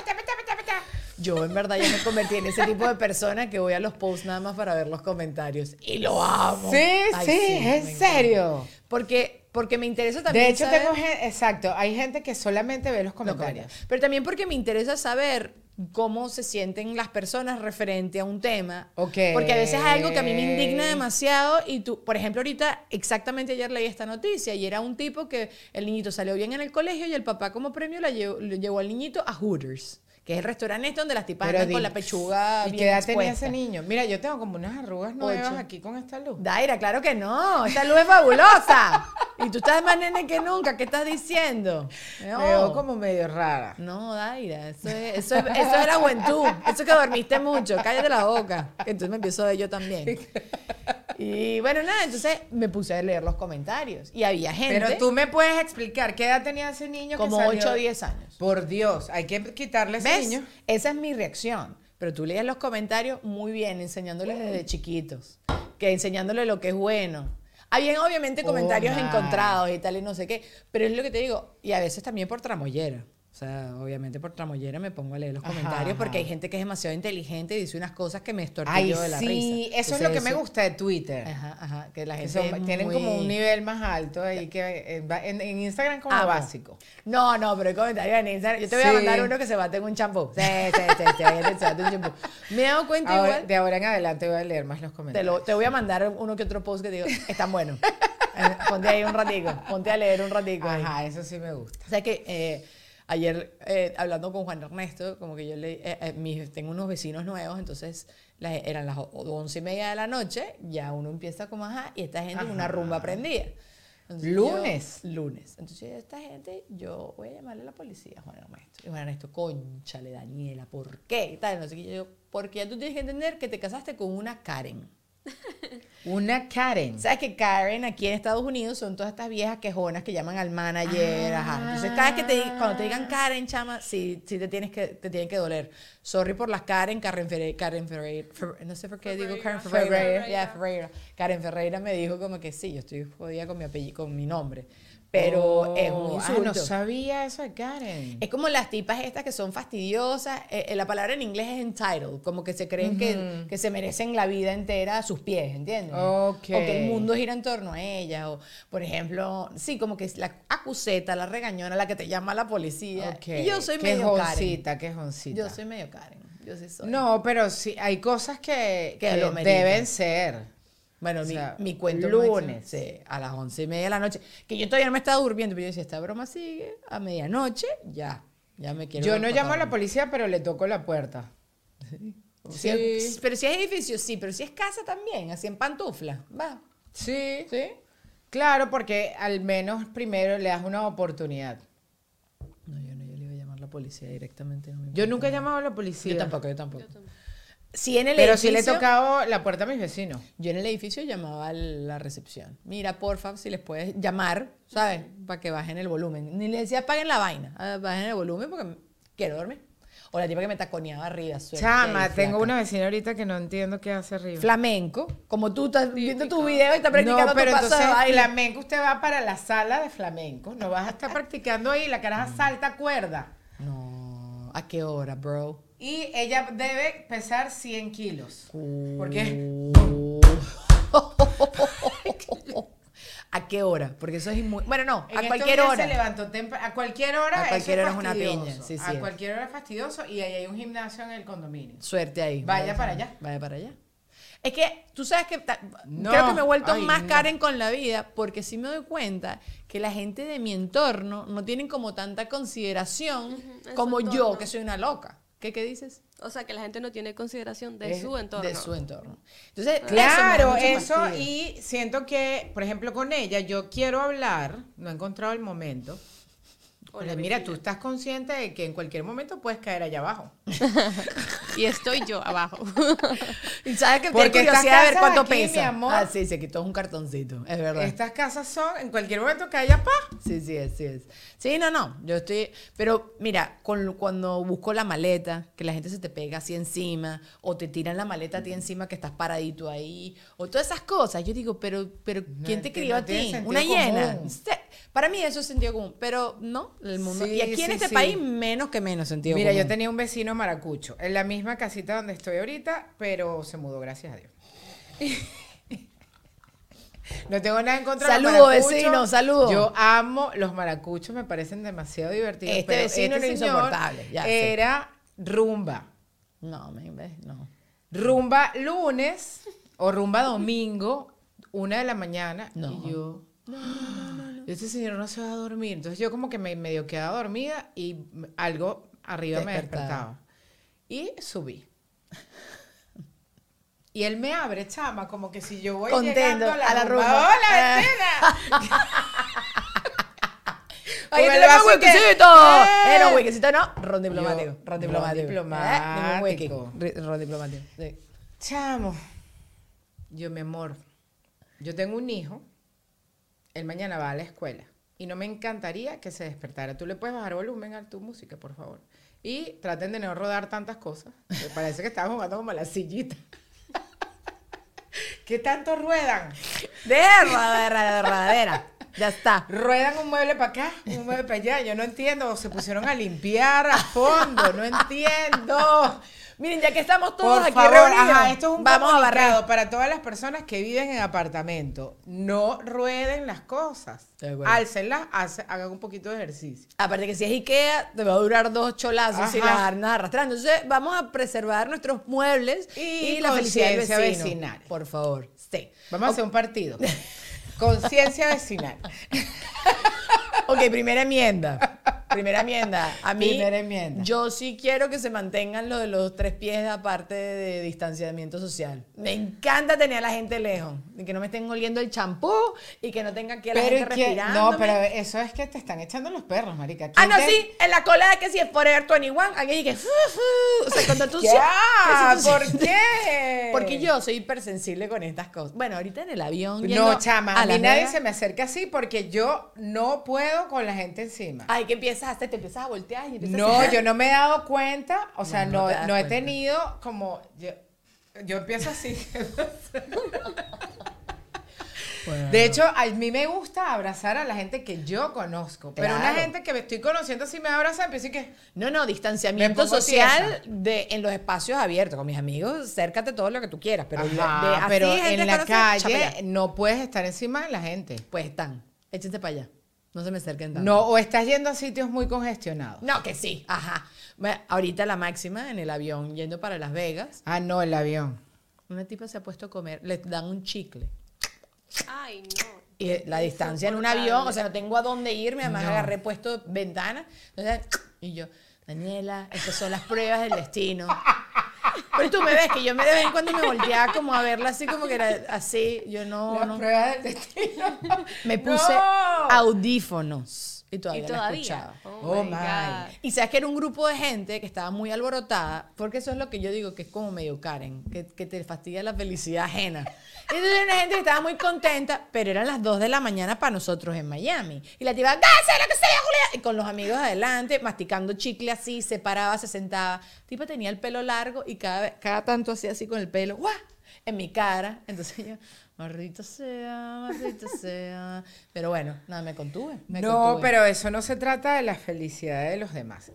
Yo en verdad ya me convertí en ese tipo de persona que voy a los posts nada más para ver los comentarios. Y lo amo. Sí, Ay, sí, en serio. Porque, porque me interesa también De hecho, saber- tengo gente, exacto, hay gente que solamente ve los comentarios. Pero también porque me interesa saber cómo se sienten las personas referente a un tema. Ok. Porque a veces hay algo que a mí me indigna demasiado y tú, por ejemplo, ahorita, exactamente ayer leí esta noticia y era un tipo que el niñito salió bien en el colegio y el papá como premio la llevó, le llevó al niñito a Hooters, que es el restaurante este donde las tipas andan con la pechuga ¿Y bien qué edad tenía ese niño? Mira, yo tengo como unas arrugas nuevas Ocho. aquí con esta luz. Daira, claro que no. Esta luz es fabulosa. y tú estás más nene que nunca. ¿Qué estás diciendo? No. Me veo como medio rara. No, Daira, eso es, eso, es, eso juventud. Eso es que dormiste mucho. Cállate la boca. que Entonces me empiezo a ver yo también. Y bueno, nada, entonces me puse a leer los comentarios. Y había gente Pero tú me puedes explicar qué edad tenía ese niño como que salió? 8 o 10 años. Por Dios, hay que quitarle ese ¿Ves? niño. Esa es mi reacción. Pero tú lees los comentarios muy bien, enseñándoles desde chiquitos, que enseñándoles lo que es bueno. Habían obviamente Oh, comentarios my. encontrados y tal y no sé qué, pero es lo que te digo, y a veces también por tramollera. O sea, obviamente por tramollera me pongo a leer los Ajá, comentarios porque hay gente que es demasiado inteligente y dice unas cosas que me estortillo de la sí, risa. eso es lo que me gusta de Twitter. Ajá, ajá, que la Que gente son- es tienen muy- como un nivel más alto ahí que eh, en, en Instagram como Amo. básico. No, no, pero hay comentarios en Instagram. Yo te voy a mandar uno que se bate en un champú. Sí, sí, sí, sí, se bate un champú. Me he dado cuenta Ahora- igual. de ahora en adelante voy a leer más los Te, comentarios. lo, te voy a mandar uno que otro post que te digo, están buenos. Eh, ponte ahí un ratico, ponte a leer un ratico. ahí. Ajá, eso sí me gusta. O sea que eh, ayer eh, hablando con Juan Ernesto, como que yo le, eh, eh, mis- tengo unos vecinos nuevos, entonces las- eran las once y media de la noche, ya uno empieza como, ajá, y esta gente en una rumba prendida. Entonces Lunes. yo- lunes. Entonces esta gente, yo voy a llamarle a la policía, Juan Ernesto. Y Juan Ernesto, conchale, Daniela, ¿por qué? Y tal, no sé qué. Yo porque ya tú tienes que entender que te casaste con una Karen. Una Karen. ¿Sabes que Karen aquí en Estados Unidos son todas estas viejas quejonas que llaman al manager? Ajá. Entonces, cada vez que te cuando te digan Karen, chama, sí, sí te tienes que te tienen que doler. Sorry por las Karen, Karen Ferreira, Karen Ferreira, Fer- no sé por qué digo Karen Ferreira. Ferreira. Ya, Ferreira. Karen Ferreira me dijo como que sí, yo estoy jodida con mi apellido, con mi nombre. Pero es un Oh, insulto. Ah, no sabía eso de Karen. Es como las tipas estas que son fastidiosas. eh, eh, la palabra en inglés es entitled, como que se creen que, que se merecen la vida entera a sus pies, ¿entiendes? Ok. O que el mundo gira en torno a ellas. O, por ejemplo, sí, como que es la acuseta, la regañona, la que te llama a la policía. Ok. Y yo soy medio Karen. Quejoncita, quejoncita. Yo soy medio Karen. Yo sí soy. No, pero sí, hay cosas que, Que que deben ser. Bueno, O mi, sea, mi cuento lunes. sí, a las once y media de la noche. Que yo todavía no me estaba durmiendo, pero yo decía, esta broma sigue a medianoche, ya. Ya me quiero. Yo no llamo a la policía, pero le toco la puerta. Si es- pero si es edificio, sí, pero si es casa también, así en pantufla, va. Sí. ¿Sí? Claro, porque al menos primero le das una oportunidad. No, yo no, yo le iba a llamar a la policía directamente. no me Yo nunca he llamado a la policía. Yo tampoco, yo tampoco. Si en el Pero sí le he edificio- tocado la puerta a mis vecinos. Yo en el edificio llamaba a la recepción. Mira, porfa, si les puedes llamar, ¿sabes? Para que bajen el volumen. Ni le decía apaguen la vaina, ah, bajen el volumen porque quiero dormir. O la tipa que me taconeaba arriba. suerte Chama, tengo una vecina ahorita que no entiendo qué hace arriba. Flamenco, como tú estás viendo tu video y estás practicando no, pero tu paso entonces de baile. flamenco, usted va para la sala de flamenco. No vas a estar practicando ahí, la caraja salta cuerda. No, ¿a qué hora, bro? Y ella debe pesar 100 kilos. ¿Por qué? ¿A qué hora? Porque eso es muy... Bueno, no, En a cualquier hora. Se levantó a cualquier hora. A cualquier hora es una fastidioso. piña, sí, sí A es. cualquier hora es fastidioso y ahí hay un gimnasio en el condominio. Suerte ahí. Vaya para allá. Vaya para allá. Es que tú sabes que No, creo que me he vuelto ay, más no. Karen con la vida porque sí me doy cuenta que la gente de mi entorno no tienen como tanta consideración como yo, que soy una loca. ¿Qué, qué dices? O sea, que la gente no tiene consideración de Es su entorno. De su entorno. Entonces, Claro, eso, y siento que, por ejemplo, con ella, yo quiero hablar, no he encontrado el momento. O la Pero mira, tú estás consciente de que en cualquier momento puedes caer allá abajo. Y estoy yo abajo. Y sabes que Porque estas curiosidad de ver casas cuánto aquí, pesa. mi amor. Ah, sí, se quitó un cartoncito, es verdad. Estas casas son, en cualquier momento que haya paz. Sí, sí es, sí es. Sí, no, no, yo estoy, pero mira, con, cuando busco la maleta, que la gente se te pega así encima, o te tiran la maleta a ti encima que estás paradito ahí, o todas esas cosas, yo digo, pero, pero ¿quién te crió no a ti? Una hiena. común. Se- Para mí eso es sentido común, pero no, el mundo. Sí, y aquí en este sí. país menos que menos sentido Mira, común. yo tenía un vecino maracucho, en la misma casita donde estoy ahorita, pero se mudó, gracias a Dios. No tengo nada en contra de los maracuchos. vecino, saludo. Yo amo los maracuchos, me parecen demasiado divertidos. Este pero vecino este era insoportable, ya sé. Era rumba. No, me no. Rumba lunes o rumba domingo, una de la mañana. No. Y yo, este señor no se va a dormir. Entonces yo como que me medio quedaba dormida y algo arriba me Despertaba. Y subí. Y él me abre, chama, como que si yo voy Contento, llegando a la, a la rumba. rumba. ¡Hola, Ah. vecina! ¡Ay, Con te el le pongo vaso que- wikisito! ¡Eh! Eh, no, wikisito no. Ron diplomático. Yo, Ron ron diplomático. diplomático. Eh, ningún Ron diplomático. Sí. Chamo, yo, mi amor, yo tengo un hijo, él mañana va a la escuela y no me encantaría que se despertara. Tú le puedes bajar volumen a tu música, por favor. Y traten de no rodar tantas cosas. Me parece que estaban jugando como a la sillita. ¿Qué tanto ruedan? De rodadera, de rodadera. Ya está. Ruedan un mueble para acá, un mueble para allá. Yo no entiendo. Se pusieron a limpiar a fondo. No entiendo. Miren, ya que estamos todos Por aquí favor, reunidos, ajá, esto es un vamos a barrer. para todas las personas que viven en apartamento. No rueden las cosas. Álcenlas, hace- hagan un poquito de ejercicio. Aparte que si es Ikea, te va a durar dos cholazos y Ajá. las andas arrastrando. Entonces, vamos a preservar nuestros muebles y, Y la felicidad vecino. vecinal. Por favor, sí. Vamos a hacer un partido. Conciencia vecinal. Ok, primera enmienda. Primera enmienda. A mí, Primera enmienda. yo sí quiero que se mantengan lo de los tres pies aparte de distanciamiento social. Me encanta tener a la gente lejos. Y que no me estén oliendo el champú y que no tenga que la Pero gente que, no, pero eso es que te están echando los perros, marica. Ah, ¿Quién no, te- sí, en la cola de que si es Forever 21, alguien dice, o sea, cuando tú Ya, sientes- ¿por qué? Porque yo soy hipersensible con estas cosas. Bueno, ahorita en el avión. No, chama, a, mí Las nadie se me acerca así porque yo no puedo con la gente encima. Ay, que empiezas a te empiezas a voltear y empiezas a No, hacer- yo no me he dado cuenta, o sea, No, no, no no he cuenta. tenido como, yo, yo empiezo así. Bueno. De hecho, a mí me gusta abrazar a la gente que yo conozco, pero una Claro. gente que me estoy conociendo si me abraza, empiezo y que, No, no, distanciamiento social de, en los espacios abiertos. Con mis amigos, acércate todo lo que tú quieras. Pero, de- Ajá, de así, pero en la calle no puedes estar encima de la gente. Pues están. Échense para allá. No se me acerquen tanto. No, o estás yendo a sitios muy congestionados. No, que sí. Ajá. Bueno, ahorita la máxima en el avión yendo para Las Vegas. Ah, no, el avión. Una tipa se ha puesto a comer. Le dan un chicle. Ay, no. Y la distancia en un avión, o sea, no tengo a dónde irme, además No. agarré puesto ventana. Entonces, y yo, Daniela, estas son las pruebas del destino. Pero tú me ves que yo me de vez en cuando me volteaba como a verla así como que era así. Yo no, no. prueba del destino. Me puse No. audífonos y todavía, y la escuchaba. Oh, my my. God. Y sabes que era un grupo de gente que estaba muy alborotada, porque eso es lo que yo digo que es como medio Karen, que, que te fastidia la felicidad ajena. Entonces era una gente que estaba muy contenta, pero eran las 2 de la mañana para nosotros en Miami. Y la tía, ¡Gase lo que sea, Julia! Y con los amigos adelante, masticando chicle así, se paraba, se sentaba. Tipo tenía el pelo largo y cada, cada tanto hacía así con el pelo, ¡guau! En mi cara. Entonces yo, maldito sea, maldito sea. Pero bueno, nada, me contuve. me No, contuve. pero eso no se trata de la felicidad de los demás.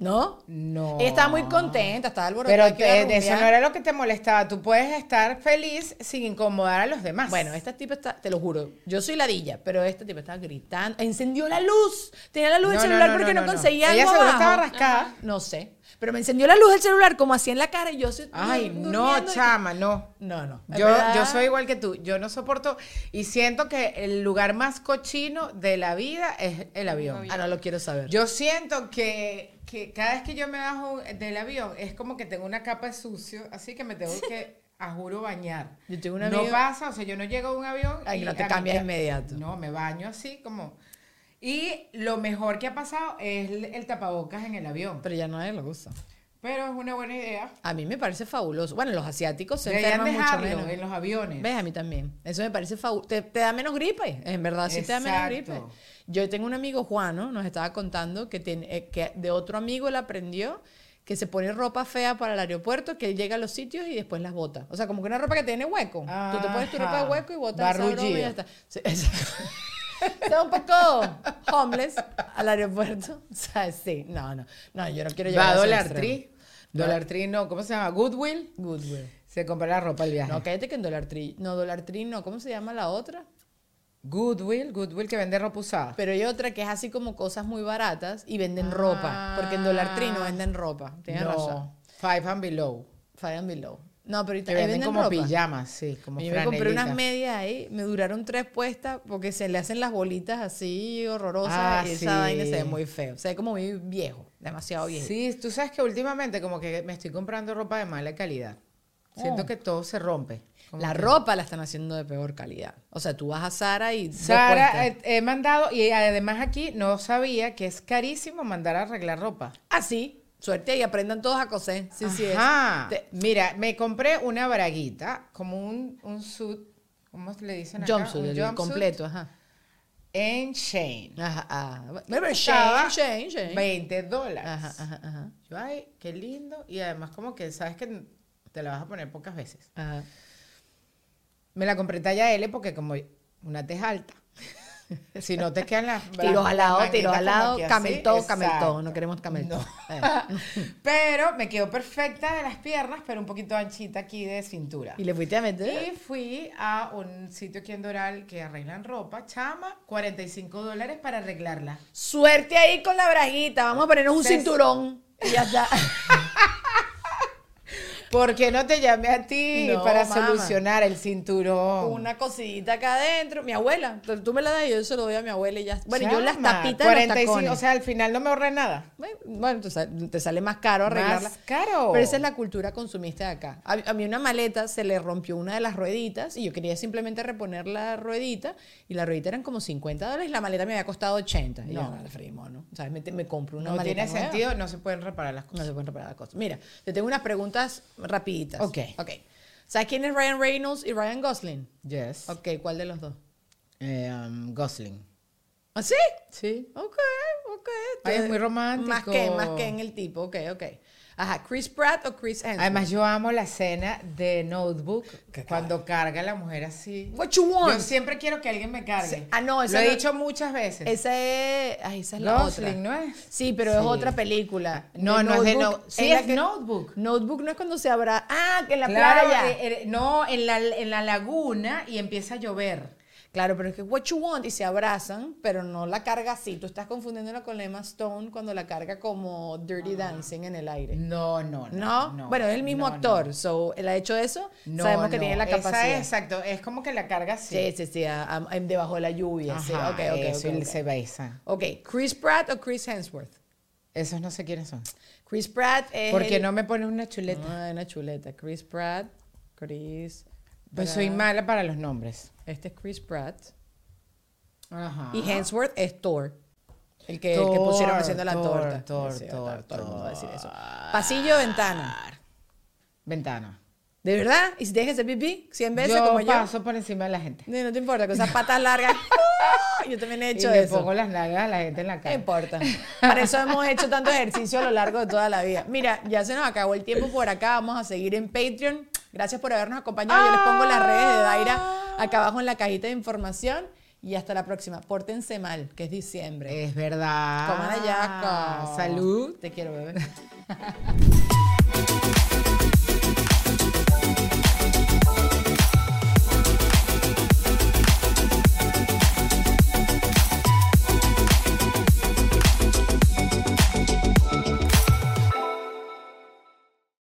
¿No? No. Ella estaba muy contenta, estaba alborotada. Pero te- eso no era lo que te molestaba. Tú puedes estar feliz sin incomodar a los demás. Bueno, esta tipa está, te lo juro, yo soy ladilla, pero esta tipa estaba gritando, encendió la luz, tenía la luz del No, celular no, porque no, conseguía Ella algo seguro abajo. estaba rascada. No sé, pero me encendió la luz del celular como así en la cara y yo sí, Ay, no, y- chama, no. No, no. Yo, verdad, yo soy igual que tú. Yo no soporto y siento que el lugar más cochino de la vida es el avión. Ah, no lo quiero saber. Yo siento que, que cada vez que yo me bajo del avión es como que tengo una capa de sucio, así que me tengo que, a juro, bañar. Yo tengo una no amiga- pasa, o sea, yo no llego a un avión Ay, y no te cambias ca- inmediato. No, me baño así como... Y lo mejor que ha pasado es el, el tapabocas en el avión. Pero ya nadie lo usa. Pero es una buena idea. A mí me parece fabuloso. Bueno, los asiáticos se Deberían enferman mucho menos. en los aviones. ¿Ves? A mí también. Eso me parece fabuloso. Te, te da menos gripe. En verdad, sí te da menos gripe. Exacto. Yo tengo un amigo, Juano, nos estaba contando que, tiene, eh, que de otro amigo él aprendió que se pone ropa fea para el aeropuerto, que él llega a los sitios y después las bota. O sea, como que una ropa que tiene hueco. Tú te pones tu ropa de Ajá. hueco y botas esa broma y ya está. Sí, exacto. Está un poco homeless al aeropuerto. O sea, sí. No, no. No, yo no quiero llegar Va a Dollar. Tree. Dollar Tree no, ¿cómo se llama? Goodwill. Goodwill. Se compra la ropa al viaje. No, cállate que en Dollar Tree. No, Dollar Tree no. ¿Cómo se llama la otra? Goodwill, Goodwill que vende ropa usada. Pero hay otra que es así como cosas muy baratas y venden ropa. Porque en Dollar Tree no venden ropa. Tienes no, razón. Five and below. Fire and Below. No, pero ahorita venden venden como ropa. pijamas, sí, como Yo me compré unas medias ahí, me duraron tres puestas porque se le hacen las bolitas así horrorosas Ah, y esa sí. vaina se ve muy feo. Se ve como muy viejo, demasiado viejo. Sí, tú sabes que últimamente como que me estoy comprando ropa de mala calidad. Siento Oh. que todo se rompe. La que- ropa la están haciendo de peor calidad. O sea, tú vas a Sara y... Sara, eh, he mandado, y además aquí no sabía que es carísimo mandar a arreglar ropa. Ah, sí. Suerte y aprendan todos a coser. Sí, sí es. Ajá. Te- Mira, me compré una braguita, como un, un suit ¿Cómo le dicen acá? Jumpsuit, Un el jumpsuit completo, ajá. En Shane. Ajá, ah. Pero Costaba Shane, Shane, Shane. 20 dólares. Ajá, ajá, ajá. Yo, ay, qué lindo. Y además como que sabes que te la vas a poner pocas veces. Ajá. Me la compré talla L porque como una teja alta. Si no te quedan las Tiros al lado, tiros al lado, que así, camel toe, camel toe. exacto. No queremos camel toe. No. Eh. Pero me quedó perfecta de las piernas, pero un poquito anchita aquí de cintura. ¿Y le fuiste a meter? Y fui a un sitio aquí en Doral que arreglan ropa, chama, 45 dólares para arreglarla. Suerte ahí con la braguita. Vamos a ponernos un cinturón. Y ya está. ¿Por qué no te llamé a ti No, para solucionar el cinturón? Una cosita acá adentro. Mi abuela. Tú- me la das y yo se lo doy a mi abuela y ya. Bueno, yo las tapitas de los 45, tacones. o sea, al final no me ahorré nada. Bueno, te sale, te sale más caro arreglarla. Más caro. Pero esa es la cultura consumista de acá. A, a mí una maleta se le rompió una de las rueditas y yo quería simplemente reponer la ruedita y la ruedita eran como 50 dólares y la maleta me había costado 80. Y yo, No. no, freímos, ¿no? O sea, me, me compro una No maleta tiene nueva. sentido, no se pueden reparar las No cosas. se pueden reparar las cosas. Mira, te tengo unas preguntas rapiditas. Ok. Ok. ¿Sabes quién es Ryan Reynolds y Ryan Gosling? Yes. Ok, ¿cuál de los dos? Eh, um, Gosling. ¿Ah, sí? Sí. Ok, ok. Ay, es muy romántico. Más que, más que en el tipo. Ok, ok. Ajá, Chris Pratt o Chris Hemsworth. Además, yo amo la escena de Notebook cuando carga la mujer así. What you want? Yo siempre quiero que alguien me cargue. Sí. Ah, no, esa Lo he no- dicho muchas veces. Esa es, ay, esa es la otra. ¿no es? Sí, pero es otra película. No, no es de no- sí, la es Notebook. Notebook no es cuando se abra. Ah, que en la Claro, playa. eh, eh, no, en la, en la laguna y empieza a llover. Claro, pero es que what you want y se abrazan, pero no la carga así. Tú estás confundiéndola con Emma Stone cuando la carga como Dirty Dancing en el aire. No, no, ¿No? no. bueno, es el mismo no, actor. So, él ha hecho eso. No, Sabemos que tiene la capacidad. exacto, es como que la carga así. Sí, sí, sí, a- a- a- debajo de la lluvia. sí. Ajá, Ok, ok, eso, ok, y ok. se besan. Ok, Chris Pratt o Chris Hemsworth. Esos no sé quiénes son. Chris Pratt es. ¿Por qué el- no me pones una chuleta? Ah, una chuleta. Chris Pratt. Chris. Pues soy mala para los nombres. Este es Chris Pratt. Ajá. Y Hemsworth es Thor. El que, el que Thor, pusieron haciendo la Thor, torta. Thor, Sí, Thor, todo el mundo va a decir eso. Pasillo o ventana. Ventana. ¿De verdad? ¿Y si que hacer pipí 100 veces yo como yo? paso por encima de la gente. No, no te importa, con esas patas largas. ¡ah! yo también he Y hecho le eso. pongo las nalgas a la gente en la No cara. importa. Para eso hemos hecho tanto ejercicio a lo largo de toda la vida. Mira, ya se nos acabó el tiempo por acá. Vamos a seguir en Patreon. Gracias por habernos acompañado. Yo les pongo las redes de Daira acá abajo en la cajita de información. Y hasta la próxima. Pórtense mal, que es diciembre. Es verdad. Coman ayaca. Salud. Te quiero, bebé.